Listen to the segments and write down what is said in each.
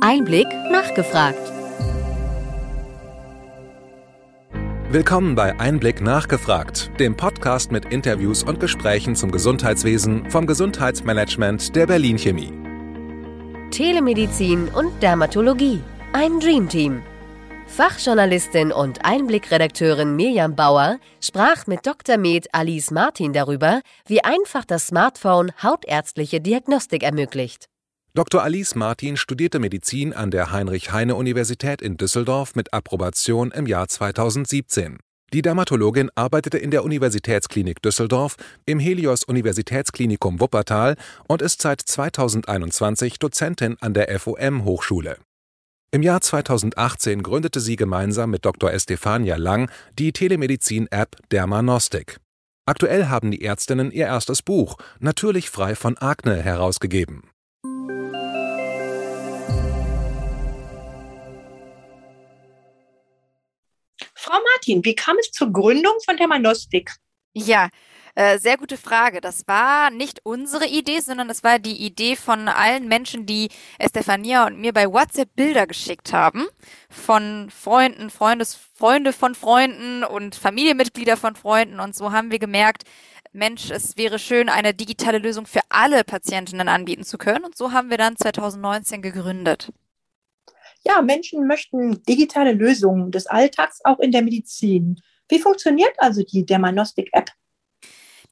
Einblick nachgefragt. Willkommen bei Einblick nachgefragt, dem Podcast mit Interviews und Gesprächen zum Gesundheitswesen vom Gesundheitsmanagement der Berlin Chemie. Telemedizin und Dermatologie. Ein Dreamteam. Fachjournalistin und Einblickredakteurin Mirjam Bauer sprach mit Dr. Med Alice Martin darüber, wie einfach das Smartphone hautärztliche Diagnostik ermöglicht. Dr. Alice Martin studierte Medizin an der Heinrich-Heine-Universität in Düsseldorf mit Approbation im Jahr 2017. Die Dermatologin arbeitete in der Universitätsklinik Düsseldorf, im Helios Universitätsklinikum Wuppertal und ist seit 2021 Dozentin an der FOM Hochschule. Im Jahr 2018 gründete sie gemeinsam mit Dr. Estefania Lang die Telemedizin-App Dermanostik. Aktuell haben die Ärztinnen ihr erstes Buch, natürlich frei von Akne, herausgegeben. Frau Martin, wie kam es zur Gründung von Dermanostik? Ja, äh, sehr gute Frage. Das war nicht unsere Idee, sondern es war die Idee von allen Menschen, die Estefania und mir bei WhatsApp Bilder geschickt haben. Von Freunden, Freundes, Freunde von Freunden und Familienmitglieder von Freunden. Und so haben wir gemerkt, Mensch, es wäre schön, eine digitale Lösung für alle Patientinnen anbieten zu können. Und so haben wir dann 2019 gegründet. Ja, Menschen möchten digitale Lösungen des Alltags auch in der Medizin. Wie funktioniert also die Dermanostik-App?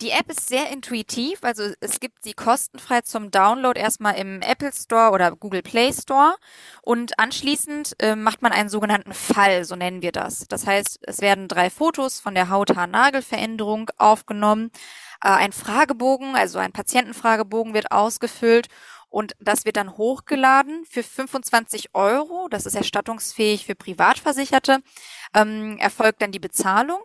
Die App ist sehr intuitiv, also es gibt sie kostenfrei zum Download erstmal im Apple Store oder Google Play Store und anschließend äh, macht man einen sogenannten Fall, so nennen wir das. Das heißt, es werden drei Fotos von der Haut-Haar-Nagelveränderung aufgenommen, äh, ein Fragebogen, also ein Patientenfragebogen wird ausgefüllt und das wird dann hochgeladen für 25 Euro. Das ist erstattungsfähig für Privatversicherte. Ähm, erfolgt dann die Bezahlung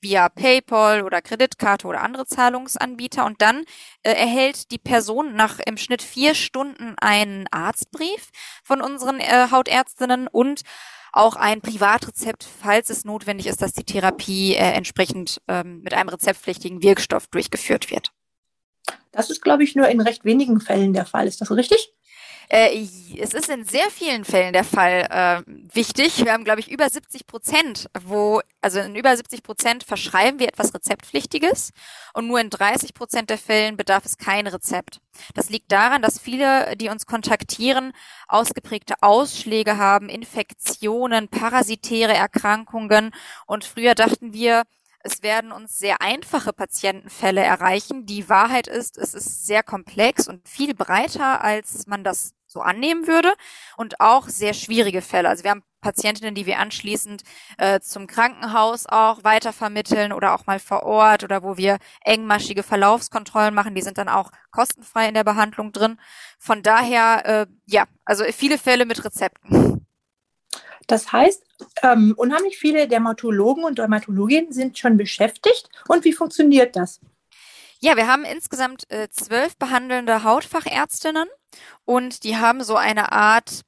via PayPal oder Kreditkarte oder andere Zahlungsanbieter. Und dann äh, erhält die Person nach im Schnitt vier Stunden einen Arztbrief von unseren äh, Hautärztinnen und auch ein Privatrezept, falls es notwendig ist, dass die Therapie äh, entsprechend ähm, mit einem rezeptpflichtigen Wirkstoff durchgeführt wird. Das ist, glaube ich, nur in recht wenigen Fällen der Fall. Ist das richtig? Äh, es ist in sehr vielen Fällen der Fall äh, wichtig. Wir haben, glaube ich, über 70 Prozent, wo, also in über 70 Prozent verschreiben wir etwas Rezeptpflichtiges und nur in 30 Prozent der Fällen bedarf es kein Rezept. Das liegt daran, dass viele, die uns kontaktieren, ausgeprägte Ausschläge haben, Infektionen, parasitäre Erkrankungen und früher dachten wir, es werden uns sehr einfache Patientenfälle erreichen. Die Wahrheit ist, es ist sehr komplex und viel breiter, als man das so annehmen würde und auch sehr schwierige Fälle. Also wir haben Patientinnen, die wir anschließend äh, zum Krankenhaus auch weitervermitteln oder auch mal vor Ort oder wo wir engmaschige Verlaufskontrollen machen, die sind dann auch kostenfrei in der Behandlung drin. Von daher, äh, ja, also viele Fälle mit Rezepten. Das heißt, ähm, unheimlich viele Dermatologen und Dermatologinnen sind schon beschäftigt. Und wie funktioniert das? Ja, wir haben insgesamt äh, zwölf behandelnde Hautfachärztinnen und die haben so eine Art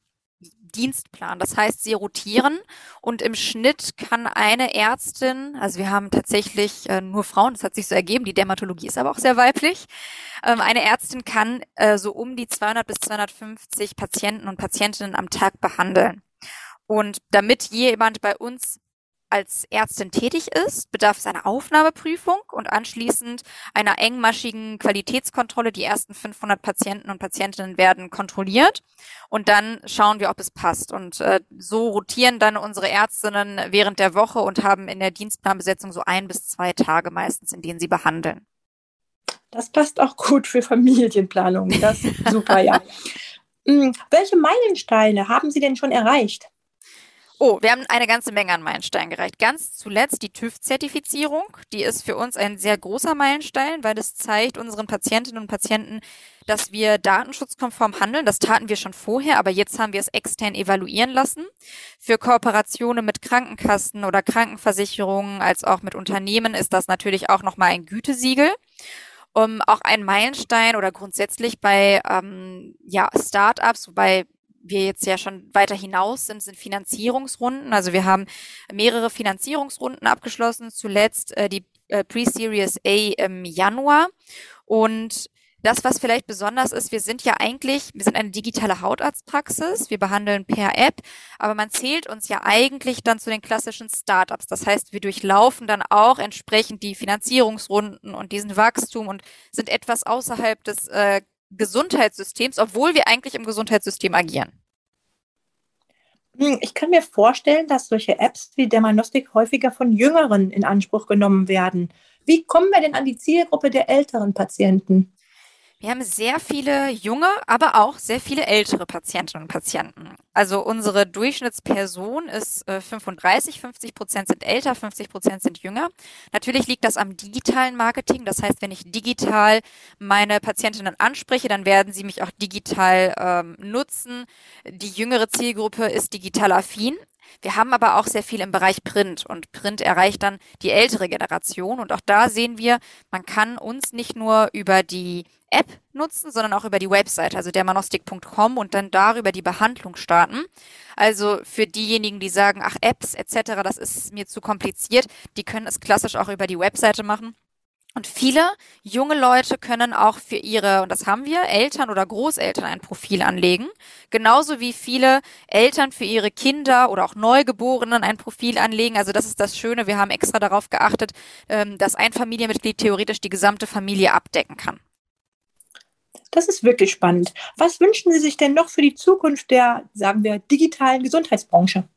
Dienstplan. Das heißt, sie rotieren und im Schnitt kann eine Ärztin, also wir haben tatsächlich äh, nur Frauen, das hat sich so ergeben, die Dermatologie ist aber auch sehr weiblich. Ähm, eine Ärztin kann äh, so um die 200 bis 250 Patienten und Patientinnen am Tag behandeln. Und damit jemand bei uns als Ärztin tätig ist, bedarf es einer Aufnahmeprüfung und anschließend einer engmaschigen Qualitätskontrolle. Die ersten 500 Patienten und Patientinnen werden kontrolliert und dann schauen wir, ob es passt. Und äh, so rotieren dann unsere Ärztinnen während der Woche und haben in der Dienstplanbesetzung so ein bis zwei Tage meistens, in denen sie behandeln. Das passt auch gut für Familienplanung. Das ist super, ja. Hm, welche Meilensteine haben Sie denn schon erreicht? Oh, wir haben eine ganze Menge an Meilensteinen gereicht. Ganz zuletzt die TÜV-Zertifizierung. Die ist für uns ein sehr großer Meilenstein, weil es zeigt unseren Patientinnen und Patienten, dass wir datenschutzkonform handeln. Das taten wir schon vorher, aber jetzt haben wir es extern evaluieren lassen. Für Kooperationen mit Krankenkassen oder Krankenversicherungen als auch mit Unternehmen ist das natürlich auch nochmal ein Gütesiegel. Um, auch ein Meilenstein oder grundsätzlich bei ähm, ja, Startups, wobei wir jetzt ja schon weiter hinaus sind, sind Finanzierungsrunden. Also wir haben mehrere Finanzierungsrunden abgeschlossen, zuletzt äh, die äh, Pre-Series A im Januar. Und Das, was vielleicht besonders ist, wir sind ja eigentlich, wir sind eine digitale Hautarztpraxis, wir behandeln per App, aber man zählt uns ja eigentlich dann zu den klassischen Startups. Das heißt, wir durchlaufen dann auch entsprechend die Finanzierungsrunden und diesen Wachstum und sind etwas außerhalb des äh, Gesundheitssystems, obwohl wir eigentlich im Gesundheitssystem agieren. Hm, ich kann mir vorstellen, dass solche Apps wie Dermanostik häufiger von Jüngeren in Anspruch genommen werden. Wie kommen wir denn an die Zielgruppe der älteren Patienten? Wir haben sehr viele junge, aber auch sehr viele ältere Patientinnen und Patienten. Also unsere Durchschnittsperson ist äh, 35, 50 Prozent sind älter, 50 Prozent sind jünger. Natürlich liegt das am digitalen Marketing. Das heißt, wenn ich digital meine Patientinnen anspreche, dann werden sie mich auch digital ähm, nutzen. Die jüngere Zielgruppe ist digital affin. Wir haben aber auch sehr viel im Bereich Print und Print erreicht dann die ältere Generation und auch da sehen wir, man kann uns nicht nur über die App nutzen, sondern auch über die Website, also dermanostik.com und dann darüber die Behandlung starten. Also für diejenigen, die sagen, ach Apps etc., das ist mir zu kompliziert, die können es klassisch auch über die Webseite machen. Und viele junge Leute können auch für ihre, und das haben wir, Eltern oder Großeltern ein Profil anlegen. Genauso wie viele Eltern für ihre Kinder oder auch Neugeborenen ein Profil anlegen. Also das ist das Schöne. Wir haben extra darauf geachtet, ähm, dass ein Familienmitglied theoretisch die gesamte Familie abdecken kann. Das ist wirklich spannend. Was wünschen Sie sich denn noch für die Zukunft der, sagen wir, digitalen Gesundheitsbranche?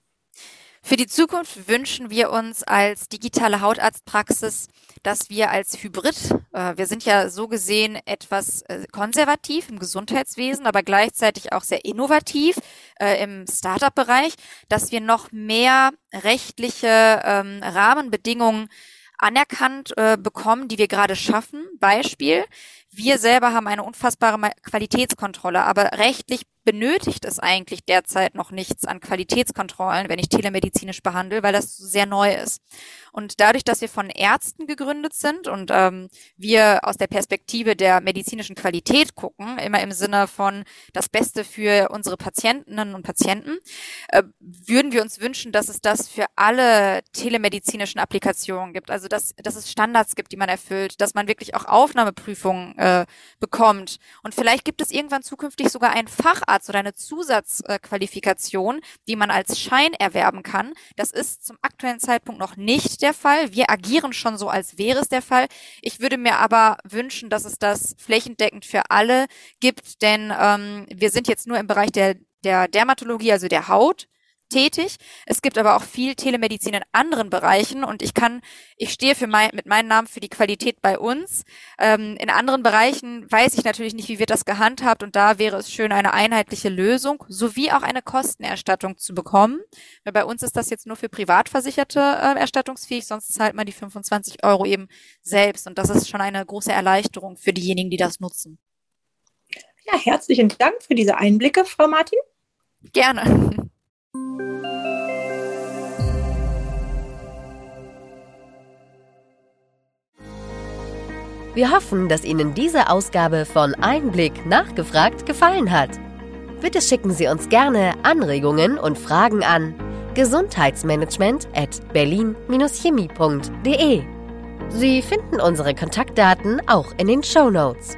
Für die Zukunft wünschen wir uns als digitale Hautarztpraxis, dass wir als Hybrid, äh, wir sind ja so gesehen etwas äh, konservativ im Gesundheitswesen, aber gleichzeitig auch sehr innovativ äh, im Startup-Bereich, dass wir noch mehr rechtliche ähm, Rahmenbedingungen anerkannt äh, bekommen, die wir gerade schaffen. Beispiel, wir selber haben eine unfassbare Qualitätskontrolle, aber rechtlich benötigt es eigentlich derzeit noch nichts an Qualitätskontrollen, wenn ich telemedizinisch behandle, weil das sehr neu ist. Und dadurch, dass wir von Ärzten gegründet sind und ähm, wir aus der Perspektive der medizinischen Qualität gucken, immer im Sinne von das Beste für unsere Patientinnen und Patienten, äh, würden wir uns wünschen, dass es das für alle telemedizinischen Applikationen gibt. Also dass, dass es Standards gibt, die man erfüllt, dass man wirklich auch Aufnahmeprüfungen äh, bekommt. Und vielleicht gibt es irgendwann zukünftig sogar einen Facharzt oder eine Zusatzqualifikation, die man als Schein erwerben kann. Das ist zum aktuellen Zeitpunkt noch nicht der Fall. Wir agieren schon so, als wäre es der Fall. Ich würde mir aber wünschen, dass es das flächendeckend für alle gibt, denn ähm, wir sind jetzt nur im Bereich der der Dermatologie, also der Haut tätig. Es gibt aber auch viel Telemedizin in anderen Bereichen und ich kann, ich stehe für mein, mit meinem Namen für die Qualität bei uns. Ähm, in anderen Bereichen weiß ich natürlich nicht, wie wird das gehandhabt und da wäre es schön, eine einheitliche Lösung sowie auch eine Kostenerstattung zu bekommen. Weil bei uns ist das jetzt nur für Privatversicherte äh, erstattungsfähig, sonst zahlt man die 25 Euro eben selbst und das ist schon eine große Erleichterung für diejenigen, die das nutzen. Ja, herzlichen Dank für diese Einblicke, Frau Martin. Gerne. Wir hoffen, dass Ihnen diese Ausgabe von Einblick nachgefragt gefallen hat. Bitte schicken Sie uns gerne Anregungen und Fragen an gesundheitsmanagement at berlin-chemie.de. Sie finden unsere Kontaktdaten auch in den Show Notes.